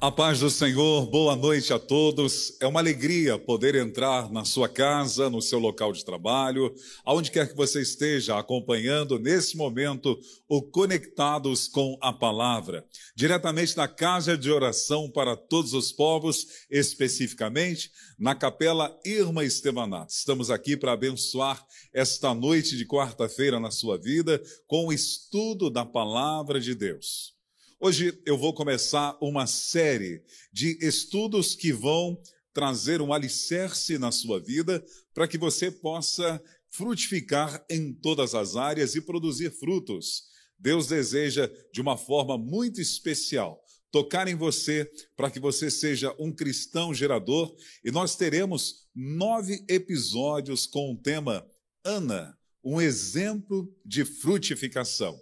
A paz do Senhor, boa noite a todos. É uma alegria poder entrar na sua casa, no seu local de trabalho, aonde quer que você esteja acompanhando nesse momento o Conectados com a Palavra, diretamente na casa de oração para todos os povos, especificamente na Capela Irma Estevanato. Estamos aqui para abençoar esta noite de quarta-feira na sua vida com o estudo da Palavra de Deus. Hoje eu vou começar uma série de estudos que vão trazer um alicerce na sua vida para que você possa frutificar em todas as áreas e produzir frutos. Deus deseja, de uma forma muito especial, tocar em você para que você seja um cristão gerador. E nós teremos nove episódios com o tema Ana, um exemplo de frutificação.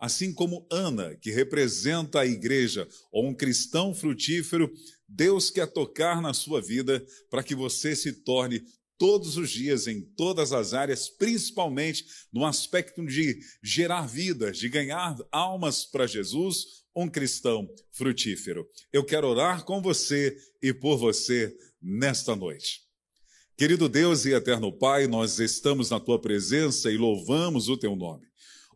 Assim como Ana, que representa a igreja, ou um cristão frutífero, Deus quer tocar na sua vida para que você se torne todos os dias, em todas as áreas, principalmente no aspecto de gerar vidas, de ganhar almas para Jesus, um cristão frutífero. Eu quero orar com você e por você nesta noite. Querido Deus e eterno Pai, nós estamos na tua presença e louvamos o teu nome.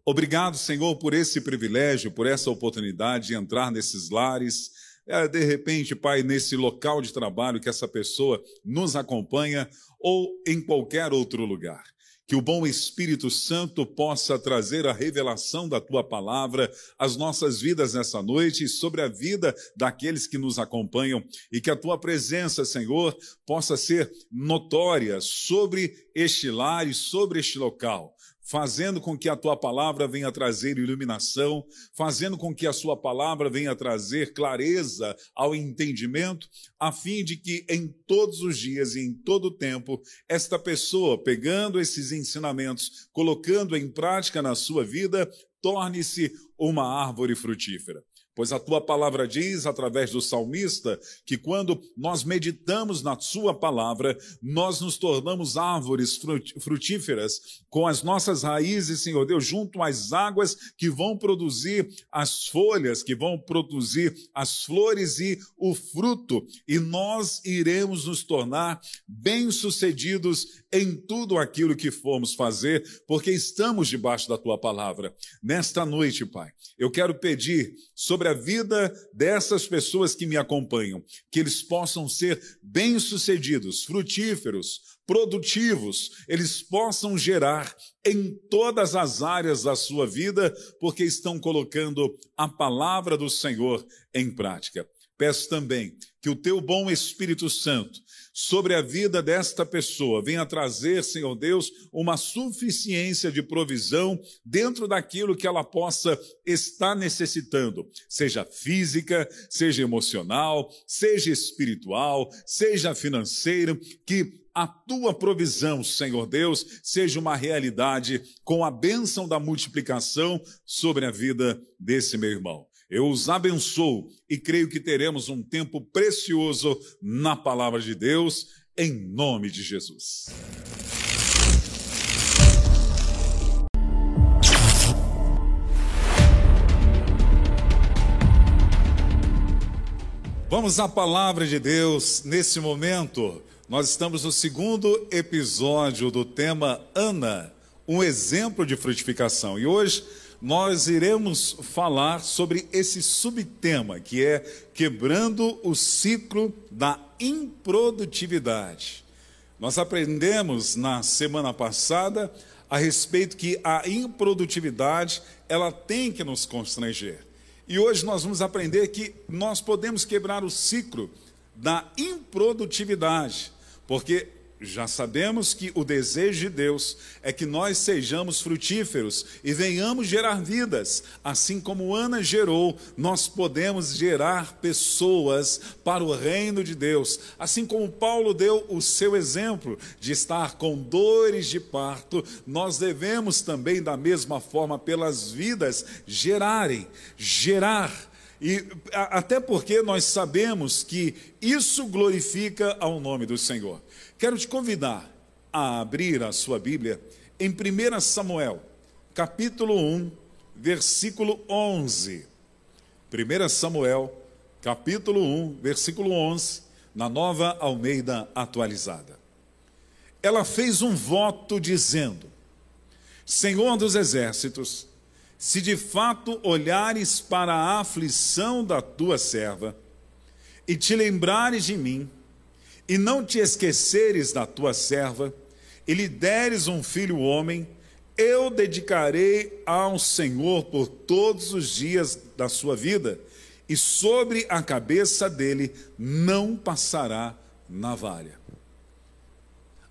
Obrigado, Senhor, por esse privilégio, por essa oportunidade de entrar nesses lares. É, de repente, Pai, nesse local de trabalho que essa pessoa nos acompanha ou em qualquer outro lugar. Que o bom Espírito Santo possa trazer a revelação da tua palavra às nossas vidas nessa noite e sobre a vida daqueles que nos acompanham e que a tua presença, Senhor, possa ser notória sobre este lar e sobre este local fazendo com que a tua palavra venha trazer iluminação, fazendo com que a sua palavra venha trazer clareza ao entendimento, a fim de que em todos os dias e em todo o tempo, esta pessoa, pegando esses ensinamentos, colocando em prática na sua vida, torne-se uma árvore frutífera. Pois a tua palavra diz, através do salmista, que quando nós meditamos na sua palavra, nós nos tornamos árvores frutíferas, com as nossas raízes, Senhor Deus, junto às águas que vão produzir as folhas, que vão produzir as flores e o fruto, e nós iremos nos tornar bem-sucedidos em tudo aquilo que formos fazer, porque estamos debaixo da tua palavra. Nesta noite, Pai, eu quero pedir sobre a vida dessas pessoas que me acompanham, que eles possam ser bem-sucedidos, frutíferos, produtivos, eles possam gerar em todas as áreas da sua vida, porque estão colocando a palavra do Senhor em prática. Peço também que o teu bom Espírito Santo sobre a vida desta pessoa venha trazer, Senhor Deus, uma suficiência de provisão dentro daquilo que ela possa estar necessitando, seja física, seja emocional, seja espiritual, seja financeira, que a tua provisão, Senhor Deus, seja uma realidade com a bênção da multiplicação sobre a vida desse meu irmão. Eu os abençoo e creio que teremos um tempo precioso na palavra de Deus, em nome de Jesus. Vamos à palavra de Deus nesse momento. Nós estamos no segundo episódio do tema Ana, um exemplo de frutificação. E hoje nós iremos falar sobre esse subtema que é quebrando o ciclo da improdutividade. Nós aprendemos na semana passada a respeito que a improdutividade ela tem que nos constranger. E hoje nós vamos aprender que nós podemos quebrar o ciclo da improdutividade, porque já sabemos que o desejo de Deus é que nós sejamos frutíferos e venhamos gerar vidas. Assim como Ana gerou, nós podemos gerar pessoas para o reino de Deus. Assim como Paulo deu o seu exemplo de estar com dores de parto, nós devemos também, da mesma forma, pelas vidas, gerarem, gerar. E até porque nós sabemos que isso glorifica ao nome do Senhor. Quero te convidar a abrir a sua Bíblia em 1 Samuel, capítulo 1, versículo 11. 1 Samuel, capítulo 1, versículo 11, na nova Almeida atualizada. Ela fez um voto dizendo: Senhor dos exércitos, se de fato olhares para a aflição da tua serva, e te lembrares de mim, e não te esqueceres da tua serva, e lhe deres um filho homem, eu dedicarei ao Senhor por todos os dias da sua vida, e sobre a cabeça dele não passará navalha.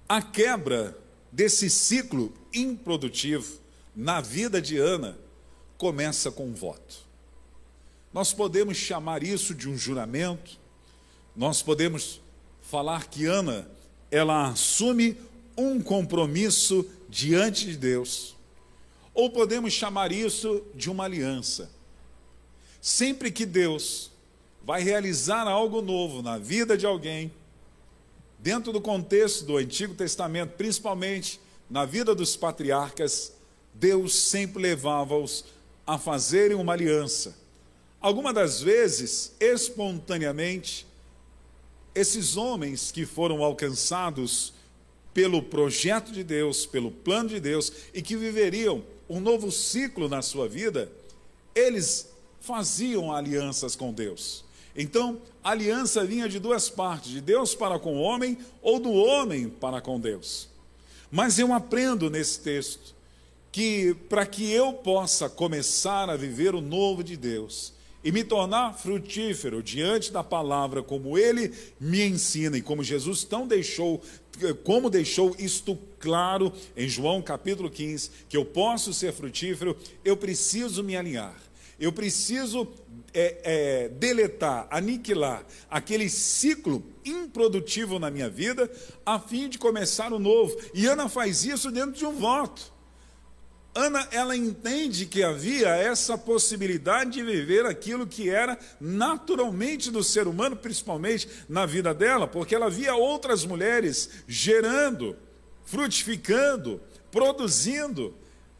A quebra desse ciclo improdutivo na vida de Ana começa com um voto. Nós podemos chamar isso de um juramento, nós podemos falar que Ana, ela assume um compromisso diante de Deus, ou podemos chamar isso de uma aliança. Sempre que Deus vai realizar algo novo na vida de alguém, dentro do contexto do Antigo Testamento, principalmente na vida dos patriarcas, Deus sempre levava-os a fazerem uma aliança. Algumas das vezes, espontaneamente, esses homens que foram alcançados pelo projeto de Deus, pelo plano de Deus e que viveriam um novo ciclo na sua vida, eles faziam alianças com Deus. Então, a aliança vinha de duas partes, de Deus para com o homem ou do homem para com Deus. Mas eu aprendo nesse texto que para que eu possa começar a viver o novo de Deus e me tornar frutífero diante da palavra como ele me ensina e como Jesus tão deixou, como deixou isto claro em João capítulo 15, que eu posso ser frutífero, eu preciso me alinhar eu preciso é, é, deletar, aniquilar aquele ciclo improdutivo na minha vida, a fim de começar o novo. E Ana faz isso dentro de um voto. Ana, ela entende que havia essa possibilidade de viver aquilo que era naturalmente do ser humano, principalmente na vida dela, porque ela via outras mulheres gerando, frutificando, produzindo,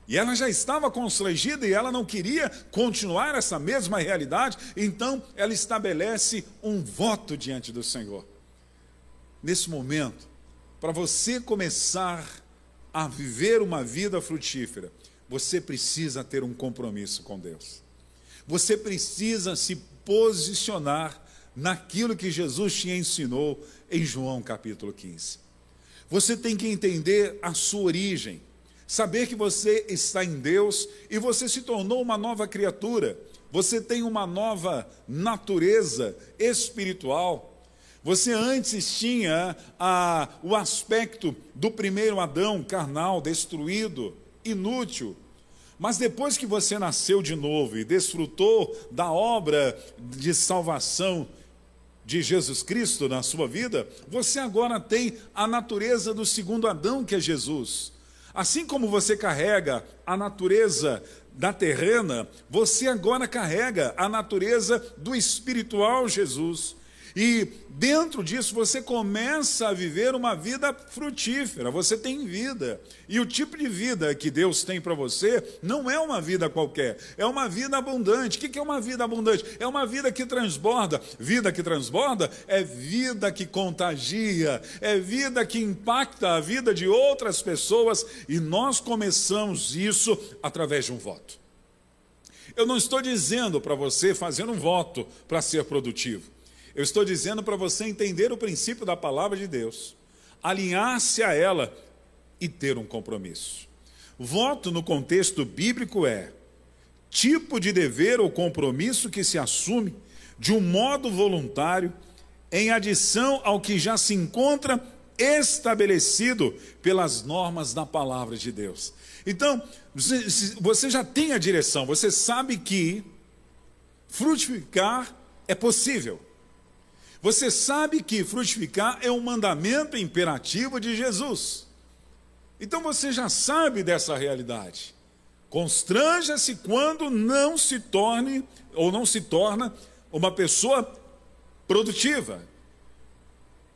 e ela já estava constrangida e ela não queria continuar essa mesma realidade, então ela estabelece um voto diante do Senhor. Nesse momento, para você começar a viver uma vida frutífera, você precisa ter um compromisso com Deus. Você precisa se posicionar naquilo que Jesus te ensinou em João capítulo 15. Você tem que entender a sua origem Saber que você está em Deus e você se tornou uma nova criatura, você tem uma nova natureza espiritual. Você antes tinha ah, o aspecto do primeiro Adão, carnal, destruído, inútil. Mas depois que você nasceu de novo e desfrutou da obra de salvação de Jesus Cristo na sua vida, você agora tem a natureza do segundo Adão, que é Jesus. Assim como você carrega a natureza da terrena, você agora carrega a natureza do espiritual Jesus. E dentro disso você começa a viver uma vida frutífera, você tem vida. E o tipo de vida que Deus tem para você não é uma vida qualquer, é uma vida abundante. O que é uma vida abundante? É uma vida que transborda. Vida que transborda é vida que contagia, é vida que impacta a vida de outras pessoas. E nós começamos isso através de um voto. Eu não estou dizendo para você fazer um voto para ser produtivo. Eu estou dizendo para você entender o princípio da palavra de Deus, alinhar-se a ela e ter um compromisso. Voto no contexto bíblico é tipo de dever ou compromisso que se assume de um modo voluntário em adição ao que já se encontra estabelecido pelas normas da palavra de Deus. Então, você já tem a direção, você sabe que frutificar é possível. Você sabe que frutificar é um mandamento imperativo de Jesus. Então você já sabe dessa realidade. Constranja-se quando não se torne ou não se torna uma pessoa produtiva.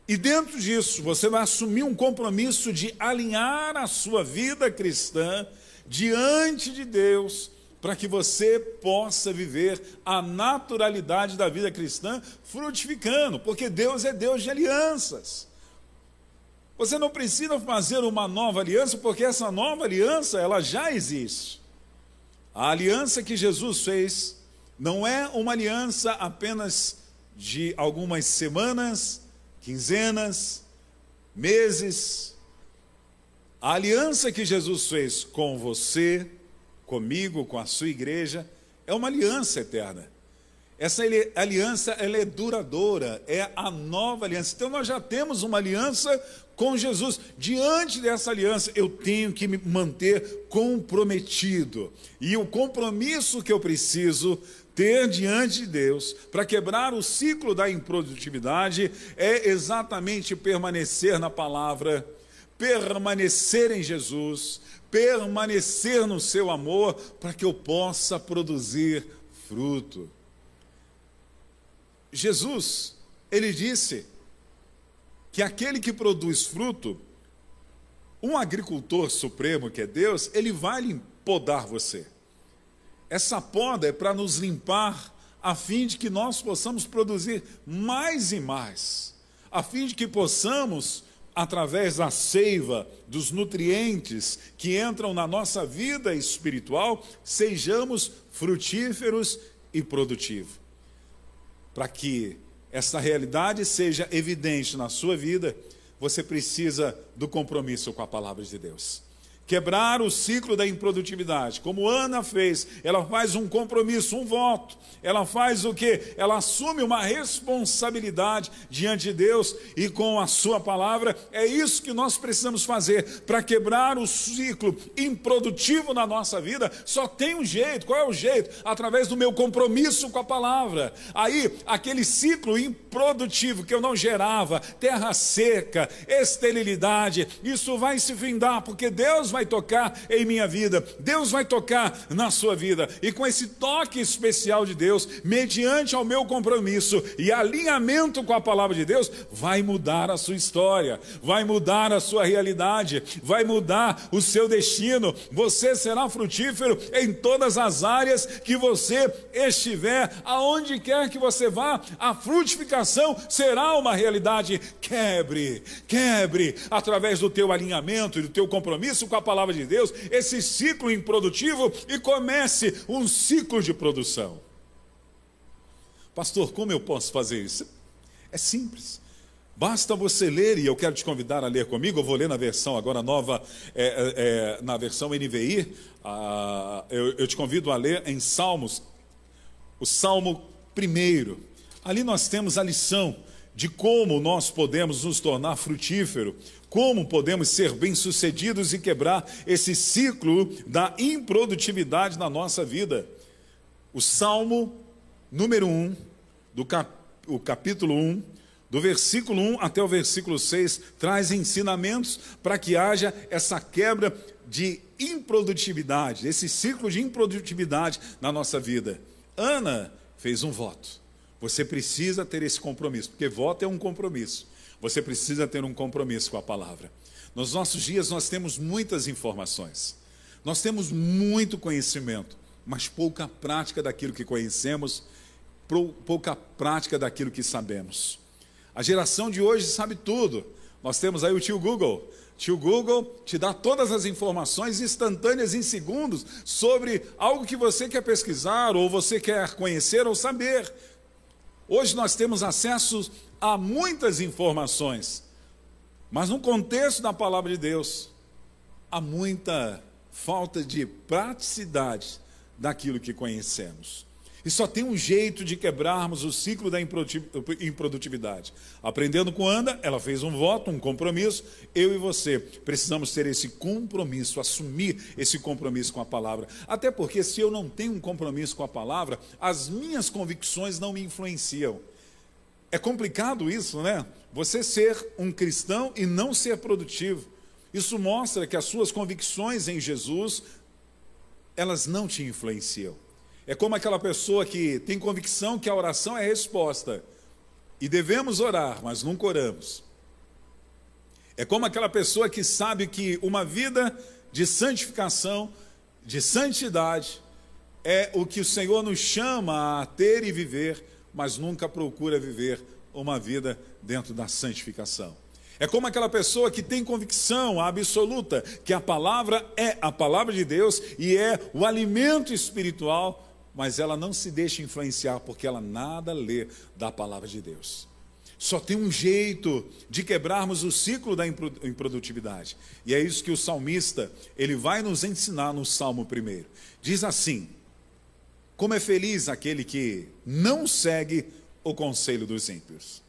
E dentro disso, você vai assumir um compromisso de alinhar a sua vida cristã diante de Deus para que você possa viver a naturalidade da vida cristã frutificando, porque Deus é Deus de alianças. Você não precisa fazer uma nova aliança, porque essa nova aliança ela já existe. A aliança que Jesus fez não é uma aliança apenas de algumas semanas, quinzenas, meses. A aliança que Jesus fez com você, comigo, com a sua igreja, é uma aliança eterna. Essa aliança ela é duradoura, é a nova aliança. Então nós já temos uma aliança com Jesus. Diante dessa aliança, eu tenho que me manter comprometido. E o compromisso que eu preciso ter diante de Deus para quebrar o ciclo da improdutividade é exatamente permanecer na palavra, permanecer em Jesus, permanecer no seu amor para que eu possa produzir fruto. Jesus, ele disse que aquele que produz fruto, um agricultor supremo que é Deus, ele vai podar você. Essa poda é para nos limpar, a fim de que nós possamos produzir mais e mais, a fim de que possamos, através da seiva, dos nutrientes que entram na nossa vida espiritual, sejamos frutíferos e produtivos. Para que essa realidade seja evidente na sua vida, você precisa do compromisso com a palavra de Deus quebrar o ciclo da improdutividade. Como Ana fez, ela faz um compromisso, um voto. Ela faz o que? Ela assume uma responsabilidade diante de Deus e com a sua palavra. É isso que nós precisamos fazer para quebrar o ciclo improdutivo na nossa vida. Só tem um jeito. Qual é o jeito? Através do meu compromisso com a palavra. Aí, aquele ciclo improdutivo que eu não gerava, terra seca, esterilidade, isso vai se findar, porque Deus vai vai tocar em minha vida, Deus vai tocar na sua vida. E com esse toque especial de Deus, mediante ao meu compromisso e alinhamento com a palavra de Deus, vai mudar a sua história, vai mudar a sua realidade, vai mudar o seu destino. Você será frutífero em todas as áreas que você estiver, aonde quer que você vá, a frutificação será uma realidade. Quebre, quebre através do teu alinhamento e do teu compromisso com a palavra de Deus, esse ciclo improdutivo e comece um ciclo de produção. Pastor, como eu posso fazer isso? É simples. Basta você ler, e eu quero te convidar a ler comigo, eu vou ler na versão agora nova, é, é, é na versão NVI, ah, eu, eu te convido a ler em Salmos, o Salmo primeiro. Ali nós temos a lição de como nós podemos nos tornar frutífero, como podemos ser bem-sucedidos e quebrar esse ciclo da improdutividade na nossa vida. O Salmo número 1, do cap, o capítulo 1, do versículo 1 até o versículo 6, traz ensinamentos para que haja essa quebra de improdutividade, esse ciclo de improdutividade na nossa vida. Ana fez um voto. Você precisa ter esse compromisso, porque voto é um compromisso. Você precisa ter um compromisso com a palavra. Nos nossos dias nós temos muitas informações. Nós temos muito conhecimento, mas pouca prática daquilo que conhecemos, pouca prática daquilo que sabemos. A geração de hoje sabe tudo. Nós temos aí o tio Google. Tio Google te dá todas as informações instantâneas em segundos sobre algo que você quer pesquisar, ou você quer conhecer ou saber. Hoje nós temos acesso a muitas informações, mas no contexto da palavra de Deus, há muita falta de praticidade daquilo que conhecemos. E só tem um jeito de quebrarmos o ciclo da improdutividade. Aprendendo com Ana, ela fez um voto, um compromisso. Eu e você precisamos ter esse compromisso, assumir esse compromisso com a palavra. Até porque, se eu não tenho um compromisso com a palavra, as minhas convicções não me influenciam. É complicado isso, né? Você ser um cristão e não ser produtivo. Isso mostra que as suas convicções em Jesus, elas não te influenciam. É como aquela pessoa que tem convicção que a oração é a resposta. E devemos orar, mas nunca oramos. É como aquela pessoa que sabe que uma vida de santificação, de santidade, é o que o Senhor nos chama a ter e viver, mas nunca procura viver uma vida dentro da santificação. É como aquela pessoa que tem convicção absoluta que a palavra é a palavra de Deus e é o alimento espiritual, mas ela não se deixa influenciar porque ela nada lê da palavra de Deus. Só tem um jeito de quebrarmos o ciclo da improdutividade. E é isso que o salmista, ele vai nos ensinar no Salmo primeiro. Diz assim: Como é feliz aquele que não segue o conselho dos ímpios.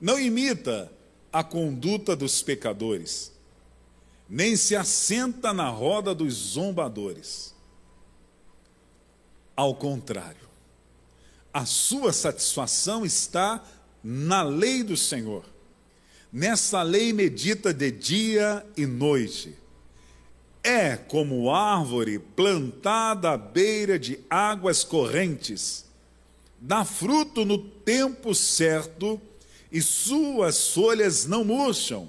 Não imita a conduta dos pecadores, nem se assenta na roda dos zombadores. Ao contrário, a sua satisfação está na lei do Senhor. Nessa lei medita de dia e noite. É como árvore plantada à beira de águas correntes, dá fruto no tempo certo e suas folhas não murcham.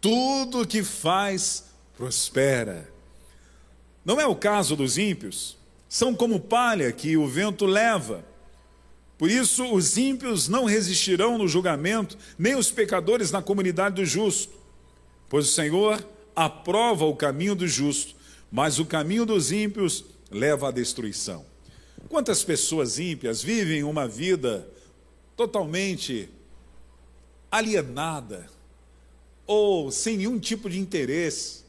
Tudo que faz prospera. Não é o caso dos ímpios. São como palha que o vento leva. Por isso, os ímpios não resistirão no julgamento, nem os pecadores na comunidade do justo. Pois o Senhor aprova o caminho do justo, mas o caminho dos ímpios leva à destruição. Quantas pessoas ímpias vivem uma vida totalmente alienada ou sem nenhum tipo de interesse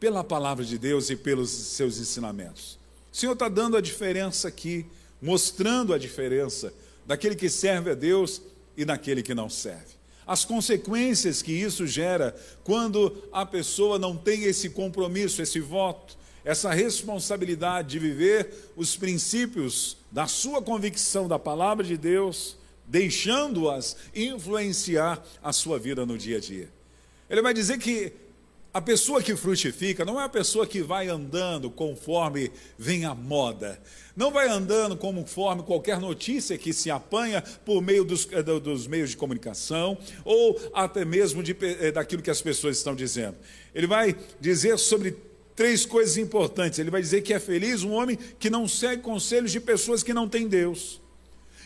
pela palavra de Deus e pelos seus ensinamentos. O Senhor está dando a diferença aqui, mostrando a diferença daquele que serve a Deus e daquele que não serve. As consequências que isso gera quando a pessoa não tem esse compromisso, esse voto, essa responsabilidade de viver os princípios da sua convicção da palavra de Deus deixando-as influenciar a sua vida no dia a dia. Ele vai dizer que a pessoa que frutifica não é a pessoa que vai andando conforme vem a moda. Não vai andando conforme qualquer notícia que se apanha por meio dos, eh, dos meios de comunicação ou até mesmo de, eh, daquilo que as pessoas estão dizendo. Ele vai dizer sobre três coisas importantes. Ele vai dizer que é feliz um homem que não segue conselhos de pessoas que não têm Deus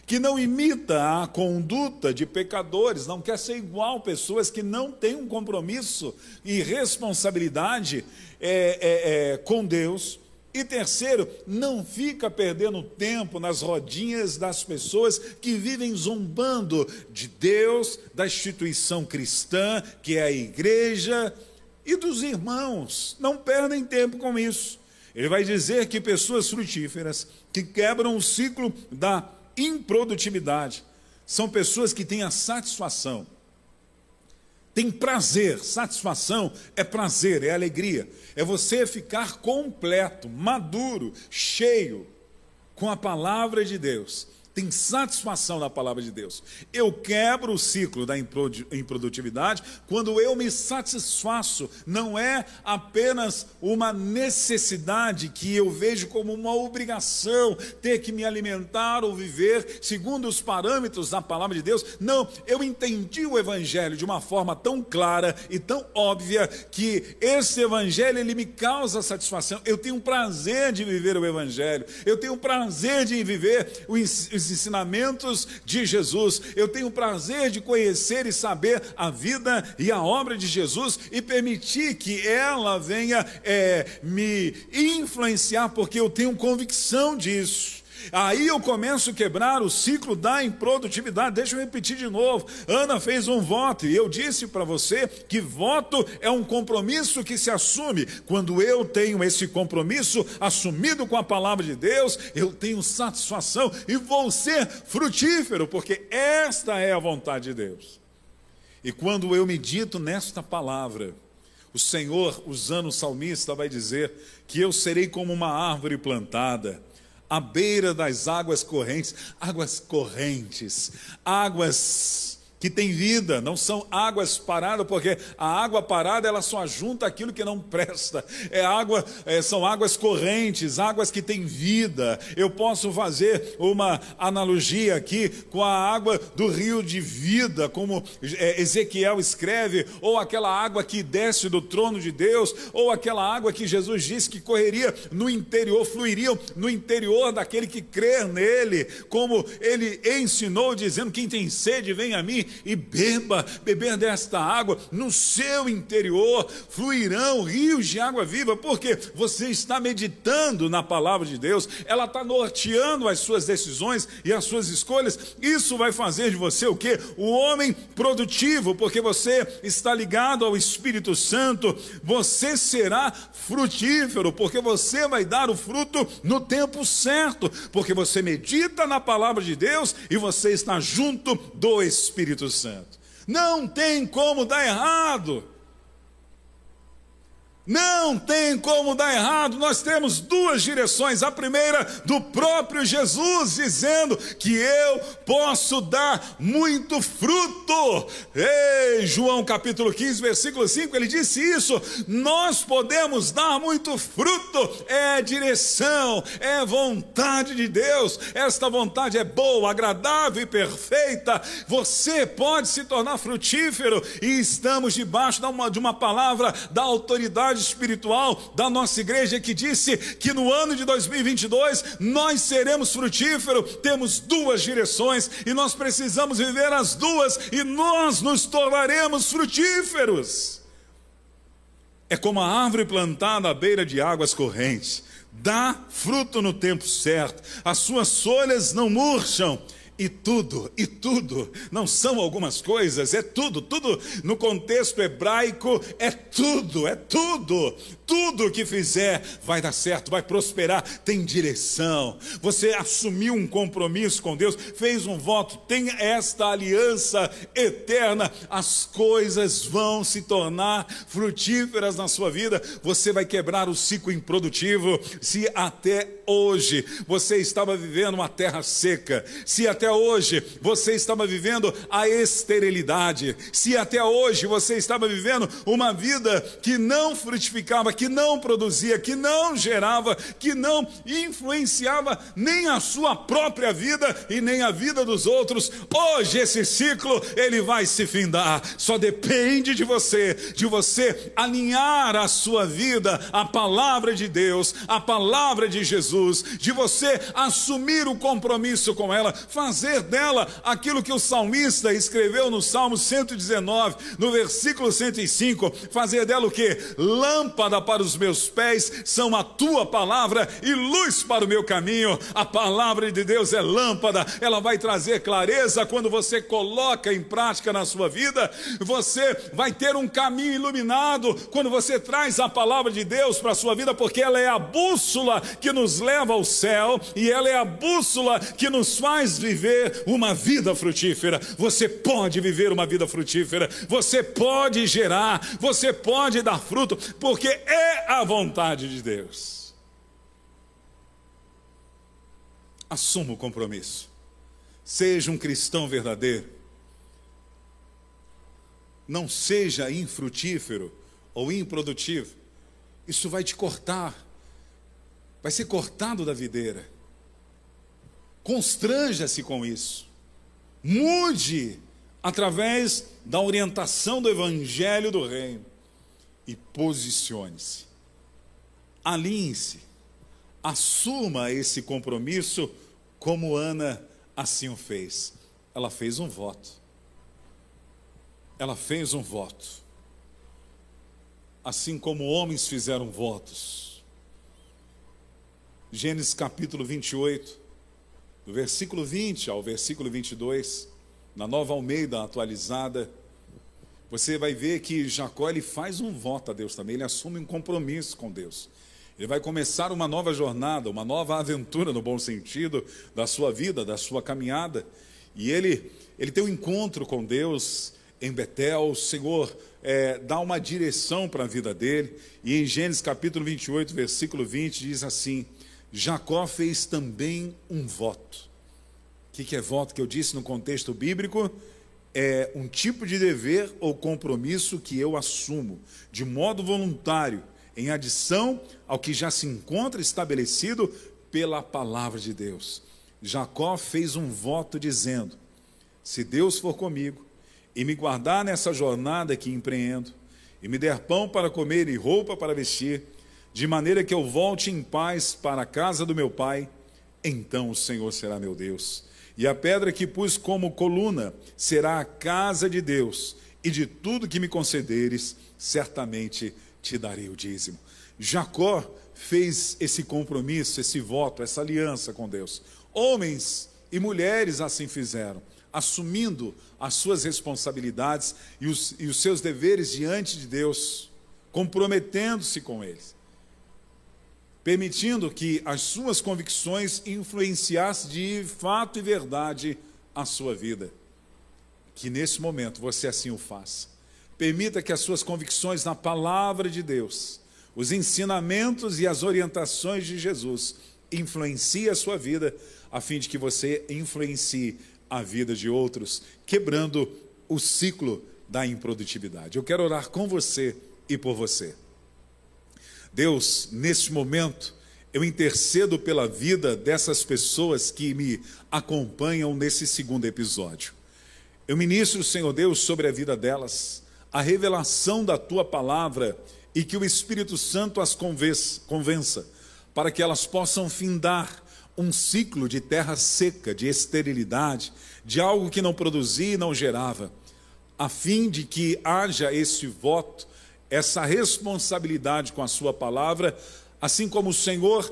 que não imita a conduta de pecadores, não quer ser igual pessoas que não têm um compromisso e responsabilidade é, é, é, com Deus. E terceiro, não fica perdendo tempo nas rodinhas das pessoas que vivem zombando de Deus, da instituição cristã, que é a igreja, e dos irmãos. Não perdem tempo com isso. Ele vai dizer que pessoas frutíferas, que quebram o ciclo da improdutividade. São pessoas que têm a satisfação, têm prazer. Satisfação é prazer, é alegria. É você ficar completo, maduro, cheio com a palavra de Deus tem satisfação na palavra de Deus. Eu quebro o ciclo da improdutividade quando eu me satisfaço. Não é apenas uma necessidade que eu vejo como uma obrigação ter que me alimentar ou viver segundo os parâmetros da palavra de Deus. Não, eu entendi o evangelho de uma forma tão clara e tão óbvia que esse evangelho ele me causa satisfação. Eu tenho prazer de viver o evangelho. Eu tenho prazer de viver os ensinamentos de Jesus. Eu tenho o prazer de conhecer e saber a vida e a obra de Jesus e permitir que ela venha é, me influenciar, porque eu tenho convicção disso. Aí eu começo a quebrar o ciclo da improdutividade. Deixa eu repetir de novo. Ana fez um voto e eu disse para você que voto é um compromisso que se assume. Quando eu tenho esse compromisso assumido com a palavra de Deus, eu tenho satisfação e vou ser frutífero, porque esta é a vontade de Deus. E quando eu medito nesta palavra, o Senhor, usando o salmista, vai dizer que eu serei como uma árvore plantada à beira das águas correntes, águas correntes, águas que têm vida, não são águas paradas, porque a água parada ela só junta aquilo que não presta. É água, é, são águas correntes, águas que têm vida. Eu posso fazer uma analogia aqui com a água do rio de vida, como é, Ezequiel escreve, ou aquela água que desce do trono de Deus, ou aquela água que Jesus disse que correria no interior, fluiriam no interior daquele que crer nele, como ele ensinou, dizendo: quem tem sede, vem a mim e beba, beber desta água, no seu interior fluirão rios de água viva, porque você está meditando na palavra de Deus, ela está norteando as suas decisões e as suas escolhas. Isso vai fazer de você o que? O homem produtivo, porque você está ligado ao Espírito Santo, você será frutífero, porque você vai dar o fruto no tempo certo, porque você medita na palavra de Deus e você está junto do Espírito Santo. Não tem como dar errado. Não tem como dar errado. Nós temos duas direções. A primeira do próprio Jesus dizendo que eu posso dar muito fruto. Ei, João capítulo 15, versículo 5, ele disse isso. Nós podemos dar muito fruto. É direção, é vontade de Deus. Esta vontade é boa, agradável e perfeita. Você pode se tornar frutífero e estamos debaixo de uma, de uma palavra da autoridade espiritual da nossa igreja que disse que no ano de 2022 nós seremos frutíferos, temos duas direções e nós precisamos viver as duas e nós nos tornaremos frutíferos. É como a árvore plantada à beira de águas correntes, dá fruto no tempo certo, as suas folhas não murcham e tudo, e tudo, não são algumas coisas, é tudo, tudo no contexto hebraico é tudo, é tudo, tudo que fizer vai dar certo, vai prosperar, tem direção. Você assumiu um compromisso com Deus, fez um voto, tem esta aliança eterna, as coisas vão se tornar frutíferas na sua vida. Você vai quebrar o ciclo improdutivo. Se até hoje você estava vivendo uma terra seca, se até hoje você estava vivendo a esterilidade, se até hoje você estava vivendo uma vida que não frutificava, que não produzia, que não gerava, que não influenciava nem a sua própria vida e nem a vida dos outros. Hoje esse ciclo ele vai se findar. Só depende de você, de você alinhar a sua vida à palavra de Deus, à palavra de Jesus, de você assumir o compromisso com ela, fazer dela aquilo que o salmista escreveu no Salmo 119, no versículo 105, fazer dela o que? Lâmpada para os meus pés são a tua palavra e luz para o meu caminho. A palavra de Deus é lâmpada, ela vai trazer clareza quando você coloca em prática na sua vida. Você vai ter um caminho iluminado quando você traz a palavra de Deus para a sua vida, porque ela é a bússola que nos leva ao céu e ela é a bússola que nos faz viver uma vida frutífera. Você pode viver uma vida frutífera, você pode gerar, você pode dar fruto, porque é a vontade de Deus. Assuma o compromisso. Seja um cristão verdadeiro. Não seja infrutífero ou improdutivo. Isso vai te cortar. Vai ser cortado da videira. Constranja-se com isso. Mude através da orientação do evangelho do reino e posicione-se alinhe-se, assuma esse compromisso como Ana assim o fez. Ela fez um voto. Ela fez um voto. Assim como homens fizeram votos. Gênesis capítulo 28, do versículo 20 ao versículo 22, na nova Almeida atualizada, você vai ver que Jacó ele faz um voto a Deus também, ele assume um compromisso com Deus. Ele vai começar uma nova jornada, uma nova aventura no bom sentido da sua vida, da sua caminhada. E ele, ele tem um encontro com Deus em Betel, o Senhor é, dá uma direção para a vida dele. E em Gênesis capítulo 28, versículo 20, diz assim: Jacó fez também um voto. O que, que é voto que eu disse no contexto bíblico? é um tipo de dever ou compromisso que eu assumo de modo voluntário, em adição ao que já se encontra estabelecido pela palavra de Deus. Jacó fez um voto dizendo: Se Deus for comigo e me guardar nessa jornada que empreendo, e me der pão para comer e roupa para vestir, de maneira que eu volte em paz para a casa do meu pai, então o Senhor será meu Deus. E a pedra que pus como coluna será a casa de Deus, e de tudo que me concederes, certamente te darei o dízimo. Jacó fez esse compromisso, esse voto, essa aliança com Deus. Homens e mulheres assim fizeram, assumindo as suas responsabilidades e os, e os seus deveres diante de Deus, comprometendo-se com eles permitindo que as suas convicções influenciassem de fato e verdade a sua vida. Que nesse momento você assim o faça. Permita que as suas convicções na palavra de Deus, os ensinamentos e as orientações de Jesus influenciem a sua vida, a fim de que você influencie a vida de outros, quebrando o ciclo da improdutividade. Eu quero orar com você e por você. Deus, neste momento, eu intercedo pela vida dessas pessoas que me acompanham nesse segundo episódio. Eu ministro, Senhor Deus, sobre a vida delas, a revelação da tua palavra e que o Espírito Santo as convença, para que elas possam findar um ciclo de terra seca, de esterilidade, de algo que não produzia e não gerava, a fim de que haja esse voto essa responsabilidade com a sua palavra, assim como o Senhor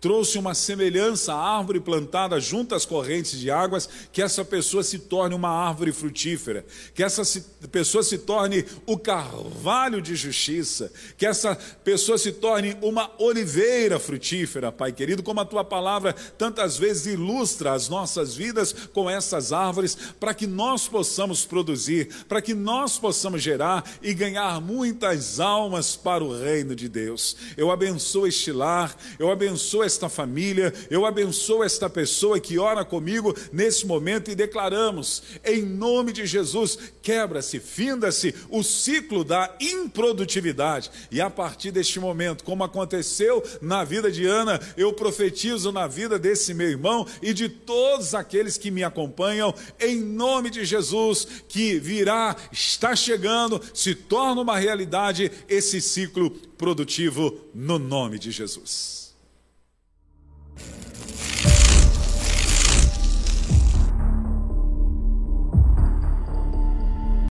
trouxe uma semelhança à árvore plantada junto às correntes de águas, que essa pessoa se torne uma árvore frutífera, que essa pessoa se torne o carvalho de justiça, que essa pessoa se torne uma oliveira frutífera, Pai querido, como a tua palavra tantas vezes ilustra as nossas vidas com essas árvores, para que nós possamos produzir, para que nós possamos gerar e ganhar muitas almas para o reino de Deus. Eu abençoo este lar, eu abençoo esta família, eu abençoo esta pessoa que ora comigo nesse momento e declaramos, em nome de Jesus, quebra-se, finda-se o ciclo da improdutividade. E a partir deste momento, como aconteceu na vida de Ana, eu profetizo na vida desse meu irmão e de todos aqueles que me acompanham, em nome de Jesus, que virá, está chegando, se torna uma realidade esse ciclo produtivo no nome de Jesus. you